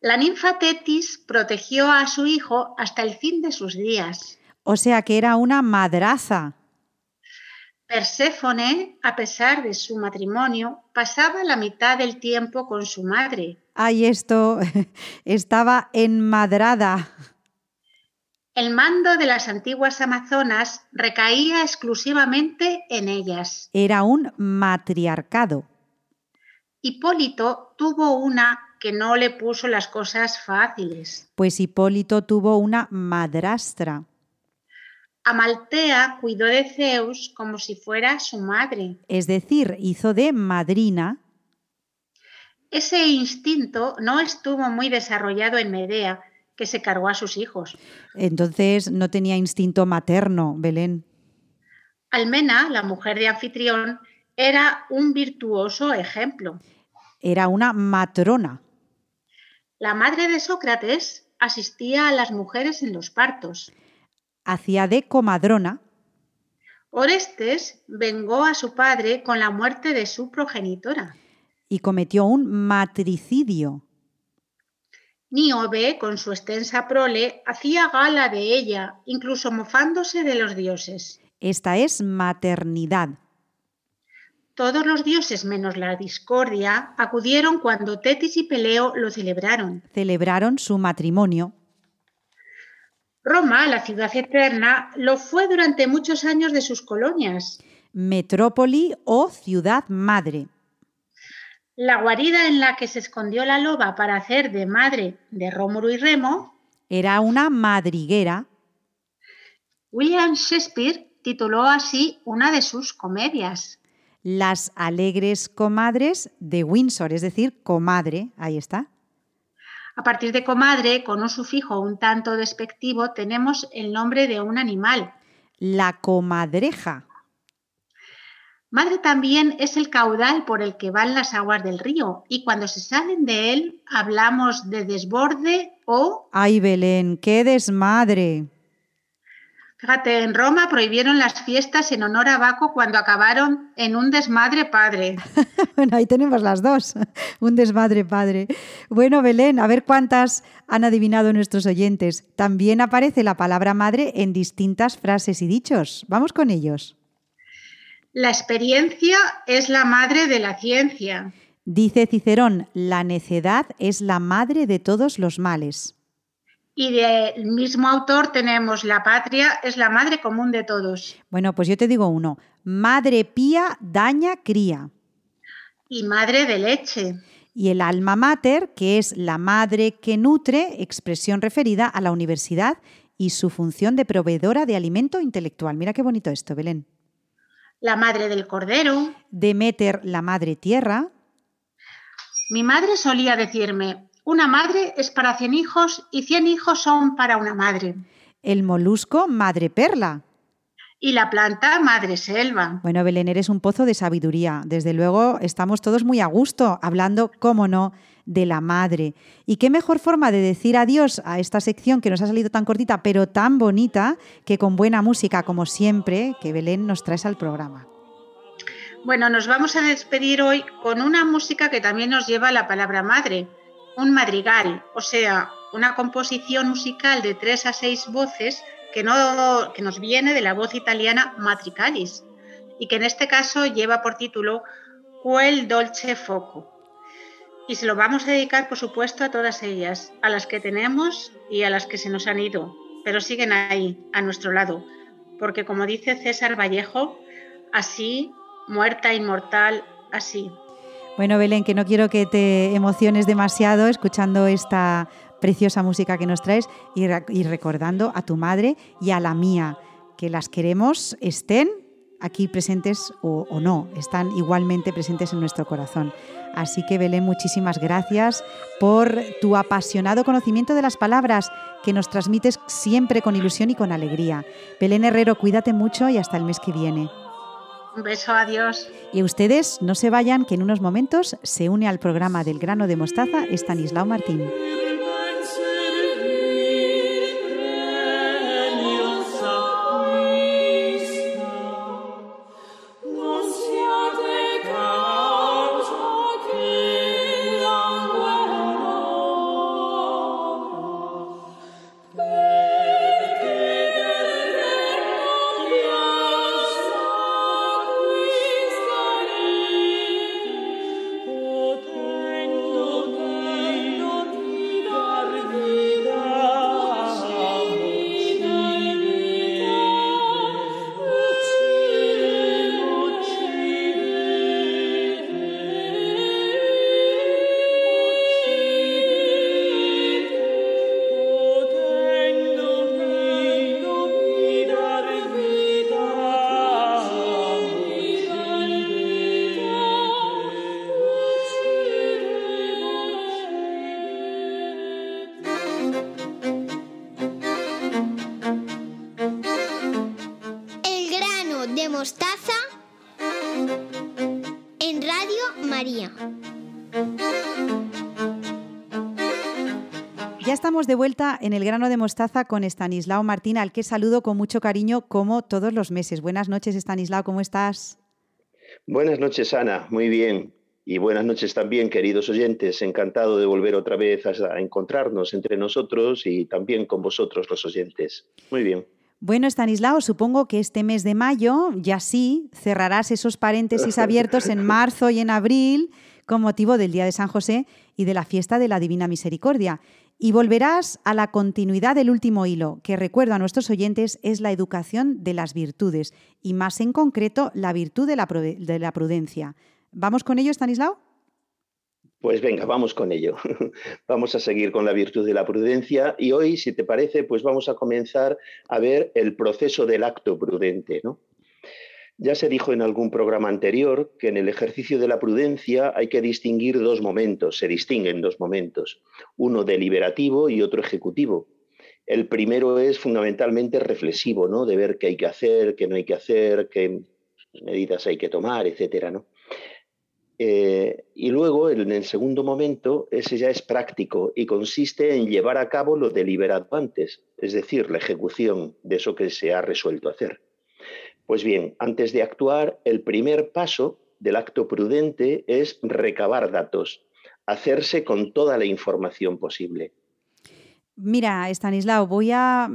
La ninfa Tetis protegió a su hijo hasta el fin de sus días. O sea que era una madraza. Perséfone, a pesar de su matrimonio, pasaba la mitad del tiempo con su madre. Ay, esto estaba enmadrada. El mando de las antiguas amazonas recaía exclusivamente en ellas. Era un matriarcado. Hipólito tuvo una que no le puso las cosas fáciles. Pues Hipólito tuvo una madrastra. Amaltea cuidó de Zeus como si fuera su madre. Es decir, hizo de madrina. Ese instinto no estuvo muy desarrollado en Medea, que se cargó a sus hijos. Entonces no tenía instinto materno, Belén. Almena, la mujer de anfitrión, era un virtuoso ejemplo. Era una matrona. La madre de Sócrates asistía a las mujeres en los partos hacía de comadrona. Orestes vengó a su padre con la muerte de su progenitora. Y cometió un matricidio. Níobe, con su extensa prole, hacía gala de ella, incluso mofándose de los dioses. Esta es maternidad. Todos los dioses menos la discordia acudieron cuando Tetis y Peleo lo celebraron. Celebraron su matrimonio. Roma, la ciudad eterna, lo fue durante muchos años de sus colonias. Metrópoli o ciudad madre. La guarida en la que se escondió la loba para hacer de madre de Rómulo y Remo era una madriguera. William Shakespeare tituló así una de sus comedias. Las alegres comadres de Windsor, es decir, comadre, ahí está. A partir de comadre, con un sufijo un tanto despectivo, tenemos el nombre de un animal. La comadreja. Madre también es el caudal por el que van las aguas del río y cuando se salen de él hablamos de desborde o... ¡Ay, Belén, qué desmadre! Fíjate, en Roma prohibieron las fiestas en honor a Baco cuando acabaron en un desmadre padre. bueno, ahí tenemos las dos, un desmadre padre. Bueno, Belén, a ver cuántas han adivinado nuestros oyentes. También aparece la palabra madre en distintas frases y dichos. Vamos con ellos. La experiencia es la madre de la ciencia. Dice Cicerón, la necedad es la madre de todos los males. Y del mismo autor tenemos La patria es la madre común de todos. Bueno, pues yo te digo uno. Madre pía daña cría. Y madre de leche. Y el alma mater, que es la madre que nutre, expresión referida a la universidad y su función de proveedora de alimento intelectual. Mira qué bonito esto, Belén. La madre del cordero. Demeter, la madre tierra. Mi madre solía decirme, una madre es para 100 hijos y 100 hijos son para una madre. El molusco, madre perla. Y la planta, madre selva. Bueno, Belén, eres un pozo de sabiduría. Desde luego, estamos todos muy a gusto hablando, cómo no, de la madre. Y qué mejor forma de decir adiós a esta sección que nos ha salido tan cortita, pero tan bonita, que con buena música, como siempre, que Belén nos traes al programa. Bueno, nos vamos a despedir hoy con una música que también nos lleva a la palabra madre un madrigal, o sea, una composición musical de tres a seis voces que, no, que nos viene de la voz italiana matricalis y que en este caso lleva por título Quel dolce foco. Y se lo vamos a dedicar, por supuesto, a todas ellas, a las que tenemos y a las que se nos han ido, pero siguen ahí, a nuestro lado, porque como dice César Vallejo, así, muerta inmortal, así. Bueno, Belén, que no quiero que te emociones demasiado escuchando esta preciosa música que nos traes y, recordando a tu madre y a la mía, que las queremos, estén aquí presentes o, no, están igualmente presentes en nuestro corazón. Así que Belén, muchísimas gracias por tu apasionado conocimiento de las palabras que nos transmites siempre con ilusión y con alegría. Belén Herrero, cuídate mucho y hasta el mes que viene. Un beso, adiós. Y ustedes no se vayan, que en unos momentos se une al programa del grano de mostaza Estanislao Martín. Estamos de vuelta en el grano de mostaza con Estanislao Martín, al que saludo con mucho cariño como todos los meses. Buenas noches, Estanislao, ¿cómo estás? Buenas noches, Ana. Muy bien. Y buenas noches también, queridos oyentes. Encantado de volver otra vez a encontrarnos entre nosotros y también con vosotros, los oyentes. Muy bien. Bueno, Estanislao, supongo que este mes de mayo ya sí cerrarás esos paréntesis abiertos en marzo y en abril con motivo del Día de San José y de la fiesta de la Divina Misericordia. Y volverás a la continuidad del último hilo, que recuerdo a nuestros oyentes es la educación de las virtudes, y más en concreto la virtud de la, de la prudencia. ¿Vamos con ello, Stanislao? Pues venga, vamos con ello. vamos a seguir con la virtud de la prudencia y hoy, si te parece, pues vamos a comenzar a ver el proceso del acto prudente, ¿no? Ya se dijo en algún programa anterior que en el ejercicio de la prudencia hay que distinguir dos momentos, se distinguen dos momentos, uno deliberativo y otro ejecutivo. El primero es fundamentalmente reflexivo, ¿no? De ver qué hay que hacer, qué no hay que hacer, qué medidas hay que tomar, etcétera, ¿no? Eh, y luego, en el segundo momento, ese ya es práctico y consiste en llevar a cabo lo deliberado antes, es decir, la ejecución de eso que se ha resuelto hacer. Pues bien, antes de actuar, el primer paso del acto prudente es recabar datos, hacerse con toda la información posible. Mira, Stanislao, voy a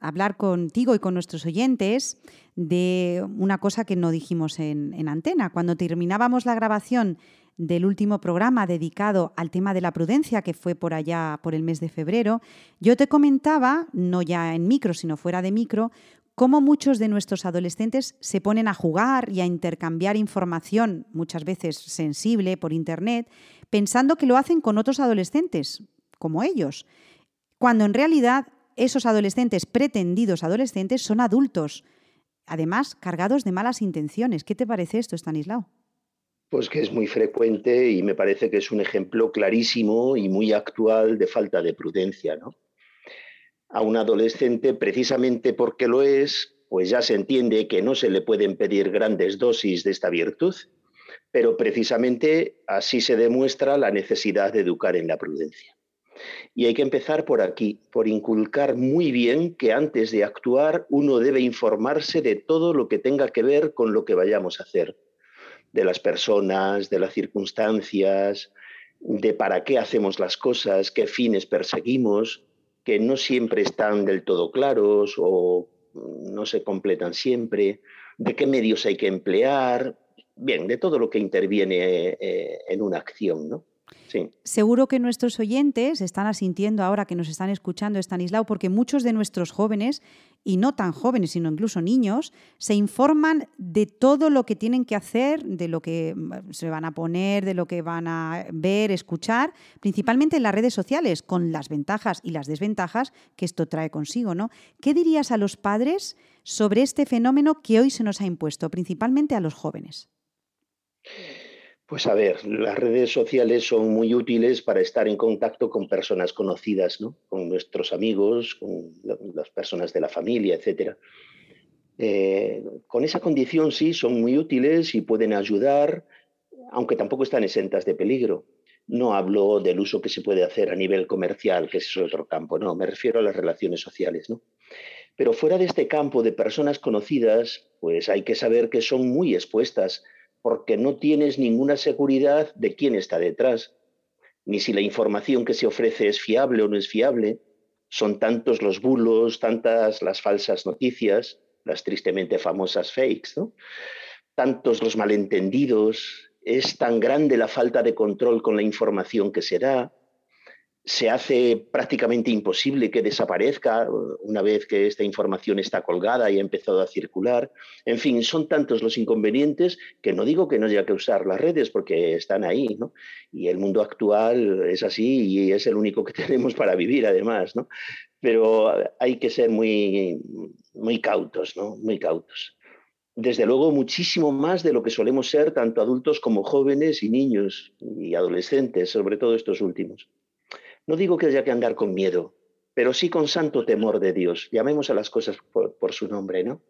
hablar contigo y con nuestros oyentes de una cosa que no dijimos en, en, antena. Cuando terminábamos la grabación del último programa dedicado al tema de la prudencia, que fue por allá por el mes de febrero, yo te comentaba, no ya en micro, sino fuera de micro, cómo muchos de nuestros adolescentes se ponen a jugar y a intercambiar información, muchas veces sensible, por Internet, pensando que lo hacen con otros adolescentes, como ellos cuando en realidad esos adolescentes, pretendidos adolescentes, son adultos, además cargados de malas intenciones. ¿Qué te parece esto, Stanislao? Pues que es muy frecuente y me parece que es un ejemplo clarísimo y muy actual de falta de prudencia. ¿no? A un adolescente, precisamente porque lo es, pues ya se entiende que no se le pueden pedir grandes dosis de esta virtud, pero precisamente así se demuestra la necesidad de educar en la prudencia. Y hay que empezar por aquí, por inculcar muy bien que antes de actuar uno debe informarse de todo lo que tenga que ver con lo que vayamos a hacer, de las personas, de las circunstancias, de para qué hacemos las cosas, qué fines perseguimos, que no siempre están del todo claros o no se completan siempre, de qué medios hay que emplear, bien, de todo lo que interviene eh, en una acción, ¿no? Seguro que nuestros oyentes están asintiendo ahora que nos están escuchando, Estanislao, porque muchos de nuestros jóvenes, y no tan jóvenes, sino incluso niños, se informan de todo lo que tienen que hacer, de lo que mm, se van a poner, de lo que van a ver, escuchar, principalmente en las redes sociales, con las ventajas y las desventajas que esto trae consigo. ¿no? ¿Qué dirías a los padres sobre este fenómeno que hoy se nos ha impuesto, principalmente a los jóvenes? Pues a ver, las redes sociales son muy útiles para estar en contacto con personas conocidas, ¿no? con nuestros amigos, con las personas de la familia, etc. Eh, con esa condición sí, son muy útiles y pueden ayudar, aunque tampoco están exentas de peligro. No hablo del uso que se puede hacer a nivel comercial, que es otro campo, no, me refiero a las relaciones sociales. ¿no? Pero fuera de este campo de personas conocidas, pues hay que saber que son muy expuestas porque no tienes ninguna seguridad de quién está detrás, ni si la información que se ofrece es fiable o no es fiable. Son tantos los bulos, tantas las falsas noticias, las tristemente famosas fakes, tantos los malentendidos, es tan grande la falta de control con la información que se da, se hace prácticamente imposible que desaparezca una vez que esta información está colgada y ha empezado a circular. En fin, son tantos los inconvenientes que no digo que no haya que usar las redes porque están ahí, ¿no? Y el mundo actual es así y es el único que tenemos para vivir además, ¿no? Pero hay que ser muy, muy cautos, ¿no? Muy cautos. Desde luego, muchísimo más de lo que solemos ser tanto adultos como jóvenes y niños y adolescentes, sobre todo estos últimos. No digo que haya que andar con miedo, pero sí con santo temor de Dios. Llamemos a las cosas por, su nombre, ¿no?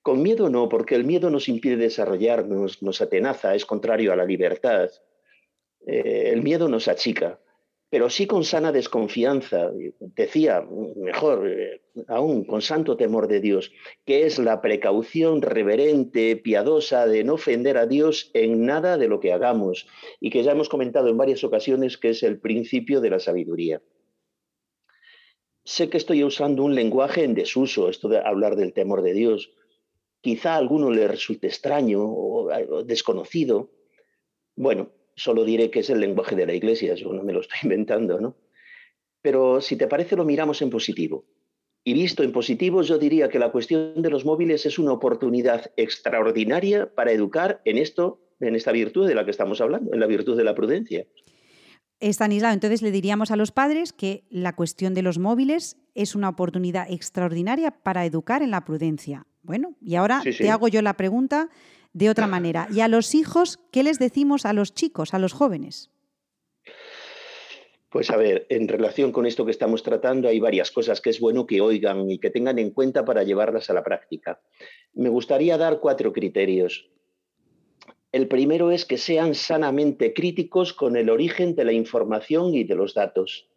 Con miedo no, porque el miedo nos impide desarrollarnos, nos atenaza, es contrario a la libertad. Eh, el miedo nos achica pero sí con sana desconfianza, decía, mejor eh, aún, con santo temor de Dios, que es la precaución reverente, piadosa de no ofender a Dios en nada de lo que hagamos, y que ya hemos comentado en varias ocasiones que es el principio de la sabiduría. Sé que estoy usando un lenguaje en desuso, esto de hablar del temor de Dios. Quizá a alguno le resulte extraño o desconocido. Bueno, solo diré que es el lenguaje de la iglesia, yo no me lo estoy inventando, ¿no? Pero si te parece, lo miramos en positivo. Y visto en positivo, yo diría que la cuestión de los móviles es una oportunidad extraordinaria para educar en esto, en esta virtud de la que estamos hablando, en la virtud de la prudencia. Estanislao, entonces le diríamos a los padres que la cuestión de los móviles es una oportunidad extraordinaria para educar en la prudencia. Bueno, y ahora te hago yo la pregunta de otra manera. Y a los hijos, ¿qué les decimos a los chicos, a los jóvenes? Pues a ver, en relación con esto que estamos tratando, hay varias cosas que es bueno que oigan y que tengan en cuenta para llevarlas a la práctica. Me gustaría dar cuatro criterios. El primero es que sean sanamente críticos con el origen de la información y de los datos,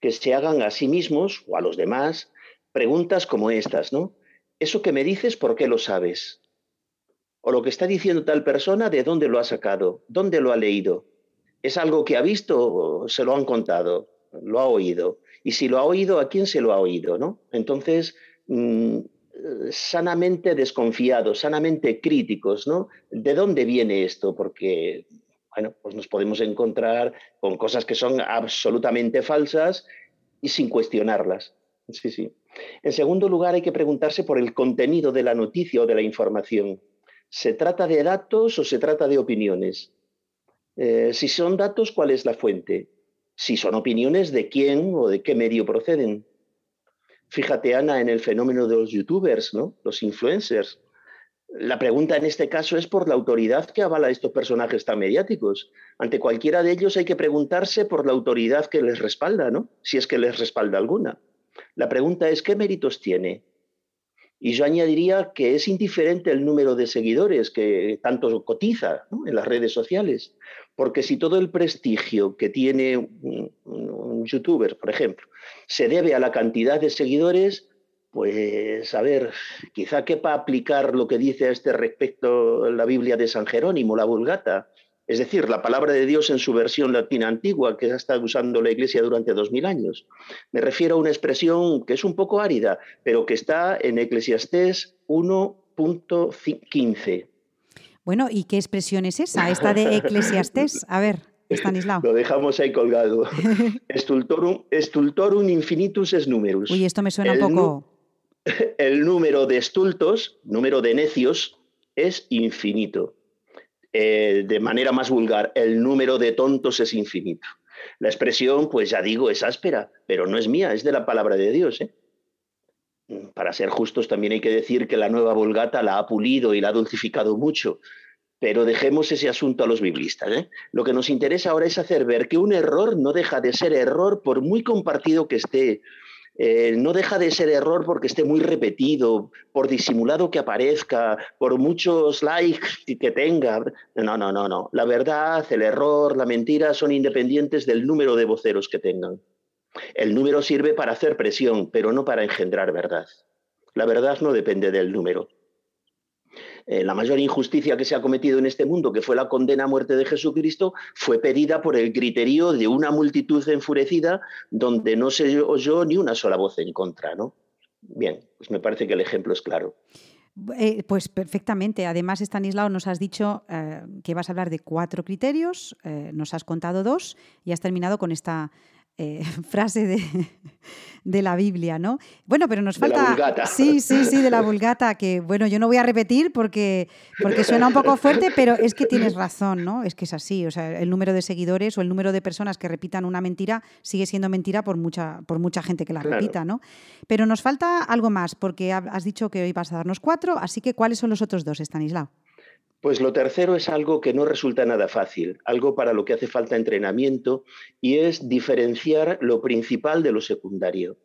que se hagan a sí mismos o a los demás preguntas como estas, ¿no? Eso que me dices, ¿por qué lo sabes? O lo que está diciendo tal persona, ¿de dónde lo ha sacado? ¿Dónde lo ha leído? ¿Es algo que ha visto se lo han contado? ¿Lo ha oído? Y si lo ha oído, ¿a quién se lo ha oído? ¿no? Entonces, mm, sanamente desconfiados, sanamente críticos, ¿no? ¿De dónde viene esto? Porque, bueno, pues nos podemos encontrar con cosas que son absolutamente falsas y sin cuestionarlas. Sí, sí. En segundo lugar, hay que preguntarse por el contenido de la noticia o de la información. ¿Se trata de datos o se trata de opiniones? Eh, si son datos, ¿cuál es la fuente? Si son opiniones, ¿de quién o de qué medio proceden? Fíjate, Ana, en el fenómeno de los youtubers, ¿no? los influencers. La pregunta en este caso es por la autoridad que avala a estos personajes tan mediáticos. Ante cualquiera de ellos hay que preguntarse por la autoridad que les respalda, ¿no? Si es que les respalda alguna. La pregunta es, ¿qué méritos tiene? Y yo añadiría que es indiferente el número de seguidores que tanto cotiza en las redes sociales, porque si todo el prestigio que tiene un, un, youtuber, por ejemplo, se debe a la cantidad de seguidores, pues a ver, quizá quepa aplicar lo que dice a este respecto la Biblia de San Jerónimo, la Vulgata, es decir, la palabra de Dios en su versión latina antigua que ha estado usando la Iglesia durante dos mil años. Me refiero a una expresión que es un poco árida, pero que está en Eclesiastés 1.15. Bueno, ¿y qué expresión es esa, esta de Eclesiastés? A ver, Stanislao. Lo dejamos ahí colgado. Stultorum, stultorum infinitus es numerus. Uy, esto me suena un poco... El número de estultos, número de necios, es infinito. Eh, de manera más vulgar, el número de tontos es infinito. La expresión, pues ya digo, es áspera, pero no es mía, es de la palabra de Dios. ¿eh? Para ser justos, también hay que decir que la nueva Vulgata la ha pulido y la ha dulcificado mucho, pero dejemos ese asunto a los biblistas. ¿eh? Lo que nos interesa ahora es hacer ver que un error no deja de ser error por muy compartido que esté, eh, no deja de ser error porque esté muy repetido, por disimulado que aparezca, por muchos likes que tenga. No, no, no, no. La verdad, el error, la mentira son independientes del número de voceros que tengan. El número sirve para hacer presión, pero no para engendrar verdad. La verdad no depende del número. Eh, la mayor injusticia que se ha cometido en este mundo, que fue la condena a muerte de Jesucristo, fue pedida por el criterio de una multitud enfurecida donde no se oyó ni una sola voz en contra. ¿no? Bien, pues me parece que el ejemplo es claro. Eh, pues perfectamente. Además, Stanislao, nos has dicho eh, que vas a hablar de cuatro criterios, nos has contado dos y has terminado con esta eh, frase de, de, la Biblia, ¿no? Bueno, pero nos falta... De la vulgata. Sí, sí, sí, de la vulgata, que bueno, yo no voy a repetir porque, porque suena un poco fuerte, pero es que tienes razón, ¿no? Es que es así, o sea, el número de seguidores o el número de personas que repitan una mentira sigue siendo mentira por mucha, por mucha gente que la repita, ¿no? Pero nos falta algo más, porque has dicho que hoy vas a darnos cuatro, así que ¿cuáles son los otros dos, Stanislao? Pues lo tercero es algo que no resulta nada fácil, algo para lo que hace falta entrenamiento y es diferenciar lo principal de lo secundario.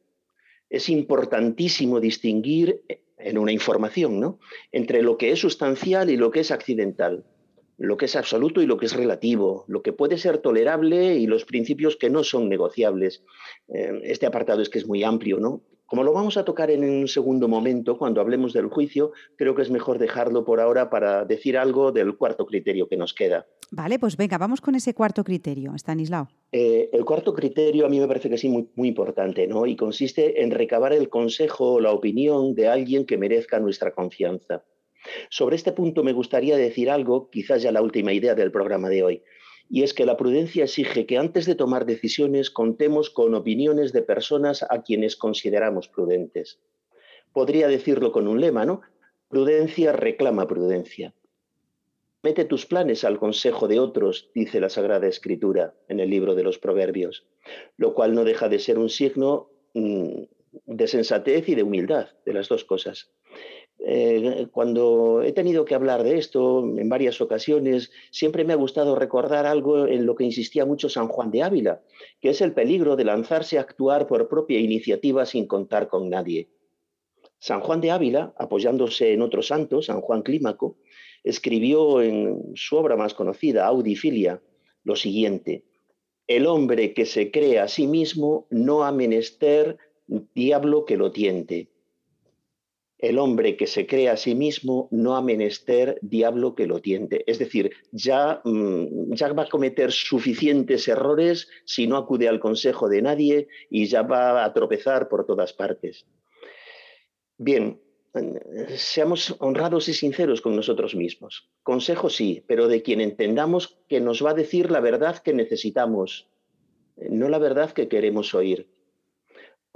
Es importantísimo distinguir en una información, ¿no? Entre lo que es sustancial y lo que es accidental, lo que es absoluto y lo que es relativo, lo que puede ser tolerable y los principios que no son negociables. Eh, este apartado es que es muy amplio, ¿no? Como lo vamos a tocar en un segundo momento, cuando hablemos del juicio, creo que es mejor dejarlo por ahora para decir algo del cuarto criterio que nos queda. Vale, pues venga, vamos con ese cuarto criterio, Stanislao. Eh, el cuarto criterio a mí me parece que sí muy, muy importante, ¿no? Y consiste en recabar el consejo o la opinión de alguien que merezca nuestra confianza. Sobre este punto me gustaría decir algo, quizás ya la última idea del programa de hoy y es que la prudencia exige que antes de tomar decisiones contemos con opiniones de personas a quienes consideramos prudentes. Podría decirlo con un lema, ¿no? Prudencia reclama prudencia. Mete tus planes al consejo de otros, dice la Sagrada Escritura en el libro de los Proverbios, lo cual no deja de ser un signo mm, de sensatez y de humildad, de las dos cosas. Eh, cuando he tenido que hablar de esto en varias ocasiones, siempre me ha gustado recordar algo en lo que insistía mucho San Juan de Ávila, que es el peligro de lanzarse a actuar por propia iniciativa sin contar con nadie. San Juan de Ávila, apoyándose en otro santo, San Juan Clímaco, escribió en su obra más conocida, Audifilia, lo siguiente, el hombre que se cree a sí mismo no ha menester diablo que lo tiente el hombre que se cree a sí mismo no ha menester diablo que lo tiente. Es decir, ya, mm, ya va a cometer suficientes errores si no acude al consejo de nadie y ya va a tropezar por todas partes. Bien, seamos honrados y sinceros con nosotros mismos. Consejo sí, pero de quien entendamos que nos va a decir la verdad que necesitamos, no la verdad que queremos oír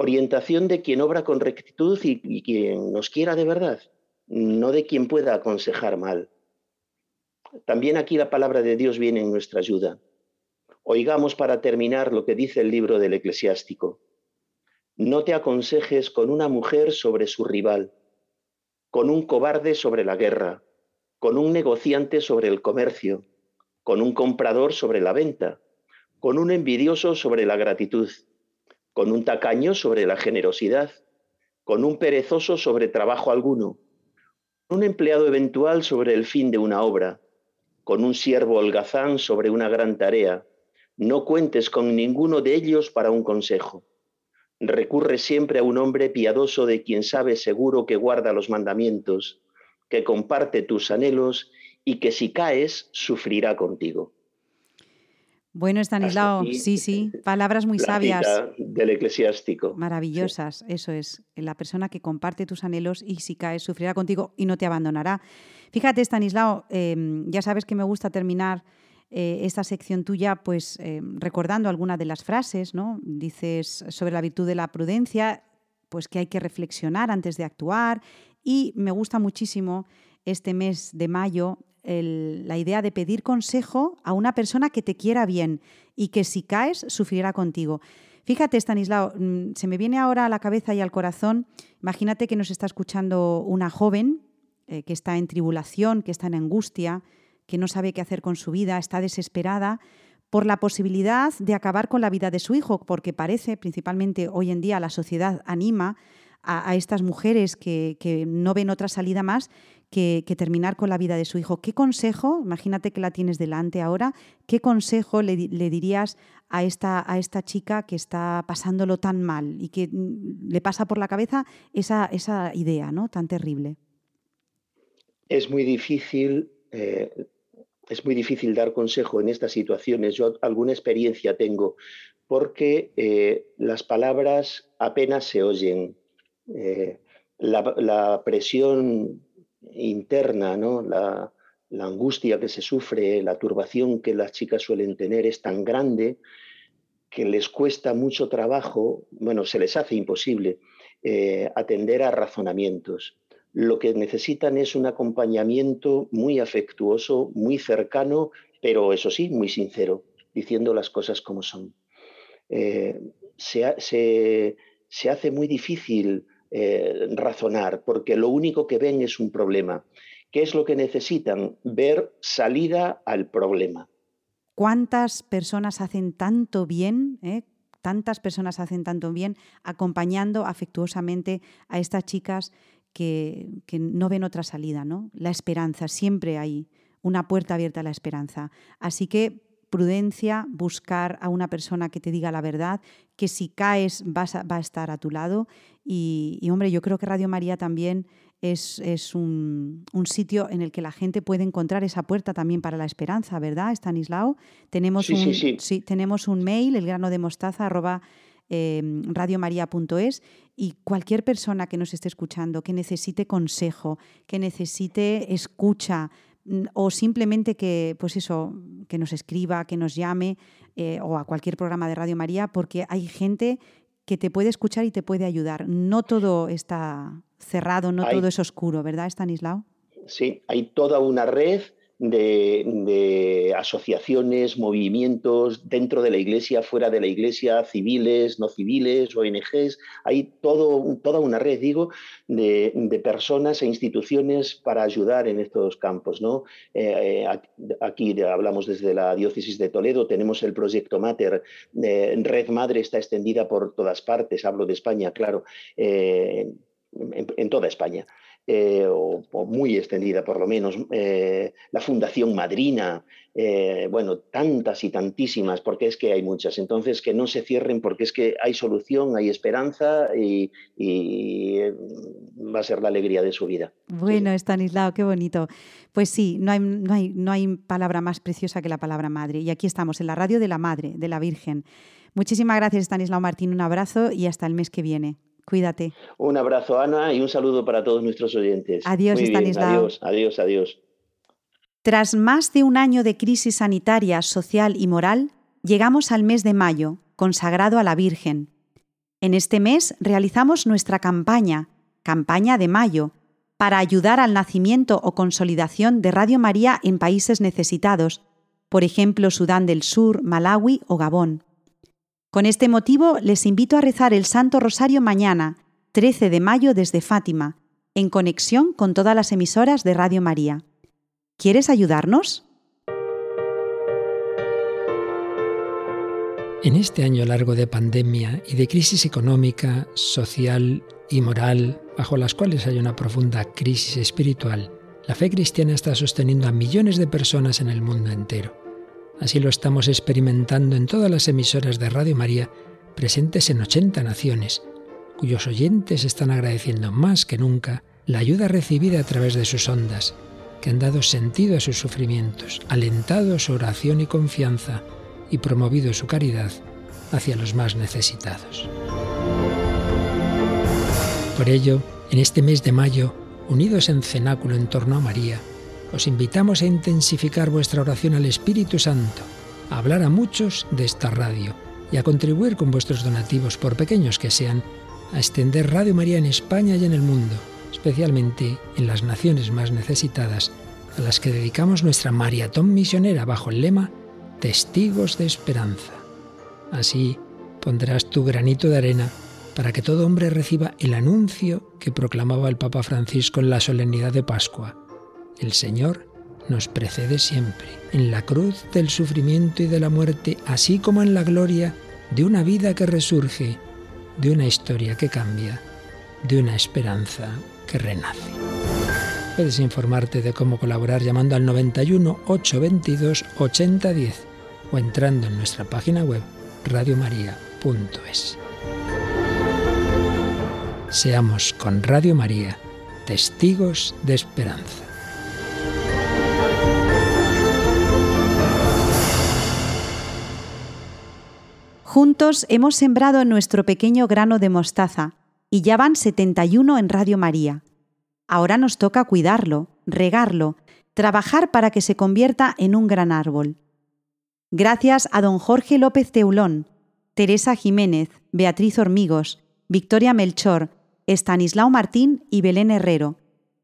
orientación de quien obra con rectitud y, quien nos quiera de verdad, no de quien pueda aconsejar mal. También aquí la palabra de Dios viene en nuestra ayuda. Oigamos para terminar lo que dice el libro del eclesiástico. No te aconsejes con una mujer sobre su rival, con un cobarde sobre la guerra, con un negociante sobre el comercio, con un comprador sobre la venta, con un envidioso sobre la gratitud con un tacaño sobre la generosidad, con un perezoso sobre trabajo alguno, un empleado eventual sobre el fin de una obra, con un siervo holgazán sobre una gran tarea. No cuentes con ninguno de ellos para un consejo. Recurre siempre a un hombre piadoso de quien sabe seguro que guarda los mandamientos, que comparte tus anhelos y que si caes sufrirá contigo. Bueno, Estanislao, sí, sí, palabras muy sabias. del eclesiástico. Maravillosas, eso es. La persona que comparte tus anhelos y si caes sufrirá contigo y no te abandonará. Fíjate, Estanislao, em, ya sabes que me gusta terminar eh, esta sección tuya, pues em, recordando alguna de las frases, ¿no? Dices sobre la virtud de la prudencia, pues que hay que reflexionar antes de actuar. Y me gusta muchísimo este mes de mayo la idea de pedir consejo a una persona que te quiera bien y que si caes sufrirá contigo. Fíjate, Stanislao, mm, se me viene ahora a la cabeza y al corazón, imagínate que nos está escuchando una joven eh, que está en tribulación, que está en angustia, que no sabe qué hacer con su vida, está desesperada por la posibilidad de acabar con la vida de su hijo, porque parece, principalmente hoy en día, la sociedad anima a, estas mujeres que, que, no ven otra salida más que, terminar con la vida de su hijo. ¿Qué consejo, imagínate que la tienes delante ahora, qué consejo le, dirías a esta, a esta chica que está pasándolo tan mal y que mm, le pasa por la cabeza esa, esa idea ¿no? tan terrible? Es muy difícil. Eh, es muy difícil dar consejo en estas situaciones. Yo alguna experiencia tengo porque eh, las palabras apenas se oyen. Eh, la, la, presión interna, ¿no? La, angustia que se sufre, la turbación que las chicas suelen tener es tan grande que les cuesta mucho trabajo, bueno, se les hace imposible eh, atender a razonamientos. Lo que necesitan es un acompañamiento muy afectuoso, muy cercano, pero eso sí, muy sincero, diciendo las cosas como son. Eh, se, se hace muy difícil eh, razonar, porque lo único que ven es un problema. ¿Qué es lo que necesitan? Ver salida al problema. ¿Cuántas personas hacen tanto bien? Eh? Tantas personas hacen tanto bien acompañando afectuosamente a estas chicas que, no ven otra salida, ¿no? La esperanza, siempre hay una puerta abierta a la esperanza. Así que prudencia, buscar a una persona que te diga la verdad, que si caes vas va a estar a tu lado. Y, hombre, yo creo que Radio María también es, un, sitio en el que la gente puede encontrar esa puerta también para la esperanza, ¿verdad, Stanislao? Tenemos, un, sí, tenemos un mail, el grano de mostaza, arroba, eh, radiomaria.es y cualquier persona que nos esté escuchando, que necesite consejo, que necesite escucha, o simplemente que, pues eso, que nos escriba, que nos llame eh, o a cualquier programa de Radio María, porque hay gente que te puede escuchar y te puede ayudar. No todo está cerrado, no todo es oscuro, ¿verdad, Stanislao? Sí, hay toda una red de, asociaciones, movimientos dentro de la iglesia, fuera de la iglesia, civiles, no civiles, ONGs. Hay todo, toda una red, digo, de, personas e instituciones para ayudar en estos campos. ¿no? Eh, eh, aquí hablamos desde la diócesis de Toledo, tenemos el proyecto Mater, eh, Red Madre está extendida por todas partes, hablo de España, claro, en toda España. Eh, o, muy extendida por lo menos, eh, la Fundación Madrina, eh, bueno, tantas y tantísimas, porque es que hay muchas. Entonces, que no se cierren porque es que hay solución, hay esperanza y, va a ser la alegría de su vida. Bueno, Estanislao, qué bonito. Pues sí, no hay, no, hay, no hay palabra más preciosa que la palabra madre. Y aquí estamos, en la radio de la Madre, de la Virgen. Muchísimas gracias, Estanislao Martín. Un abrazo y hasta el mes que viene. Cuídate. Un abrazo, Ana, y un saludo para todos nuestros oyentes. Adiós, Stanislao. Adiós, adiós, adiós. Tras más de un año de crisis sanitaria, social y moral, llegamos al mes de mayo, consagrado a la Virgen. En este mes realizamos nuestra campaña, Campaña de Mayo, para ayudar al nacimiento o consolidación de Radio María en países necesitados, por ejemplo Sudán del Sur, Malawi o Gabón. Con este motivo les invito a rezar el Santo Rosario mañana, 13 de mayo desde Fátima, en conexión con todas las emisoras de Radio María. ¿Quieres ayudarnos? En este año largo de pandemia y de crisis económica, social y moral, bajo las cuales hay una profunda crisis espiritual, la fe cristiana está sosteniendo a millones de personas en el mundo entero. Así lo estamos experimentando en todas las emisoras de Radio María presentes en 80 naciones, cuyos oyentes están agradeciendo más que nunca la ayuda recibida a través de sus ondas, que han dado sentido a sus sufrimientos, alentado su oración y confianza y promovido su caridad hacia los más necesitados. Por ello, en este mes de mayo, unidos en cenáculo en torno a María, os invitamos a intensificar vuestra oración al Espíritu Santo, a hablar a muchos de esta radio y a contribuir con vuestros donativos, por pequeños que sean, a extender Radio María en España y en el mundo, especialmente en las naciones más necesitadas, a las que dedicamos nuestra maratón misionera bajo el lema Testigos de Esperanza. Así pondrás tu granito de arena para que todo hombre reciba el anuncio que proclamaba el Papa Francisco en la solemnidad de Pascua el Señor nos precede siempre, en la cruz del sufrimiento y de la muerte, así como en la gloria de una vida que resurge, de una historia que cambia, de una esperanza que renace. Puedes informarte de cómo colaborar llamando al 91 822 8010 o entrando en nuestra página web radiomaria.es. Seamos con Radio María testigos de esperanza. Juntos hemos sembrado nuestro pequeño grano de mostaza y ya van 71 en Radio María. Ahora nos toca cuidarlo, regarlo, trabajar para que se convierta en un gran árbol. Gracias a don Jorge López Teulón, Teresa Jiménez, Beatriz Hormigos, Victoria Melchor, Estanislao Martín y Belén Herrero,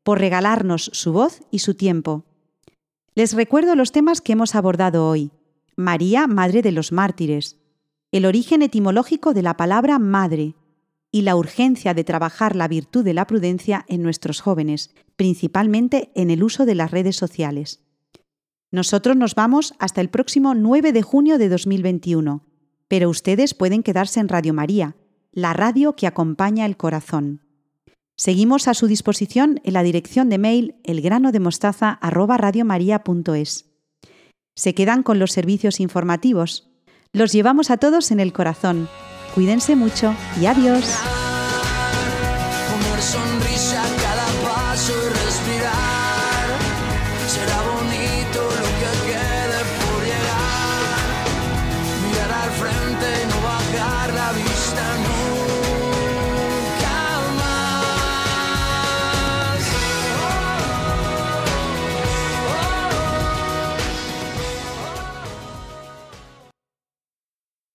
por regalarnos su voz y su tiempo. Les recuerdo los temas que hemos abordado hoy. María, Madre de los Mártires, el origen etimológico de la palabra madre y la urgencia de trabajar la virtud de la prudencia en nuestros jóvenes, principalmente en el uso de las redes sociales. Nosotros nos vamos hasta el próximo 9 de junio de 2021, pero ustedes pueden quedarse en Radio María, la radio que acompaña el corazón. Seguimos a su disposición en la dirección de mail elgranodemostaza@radiomaria.es. Se quedan con los servicios informativos. Los llevamos a todos en el corazón. Cuídense mucho y adiós.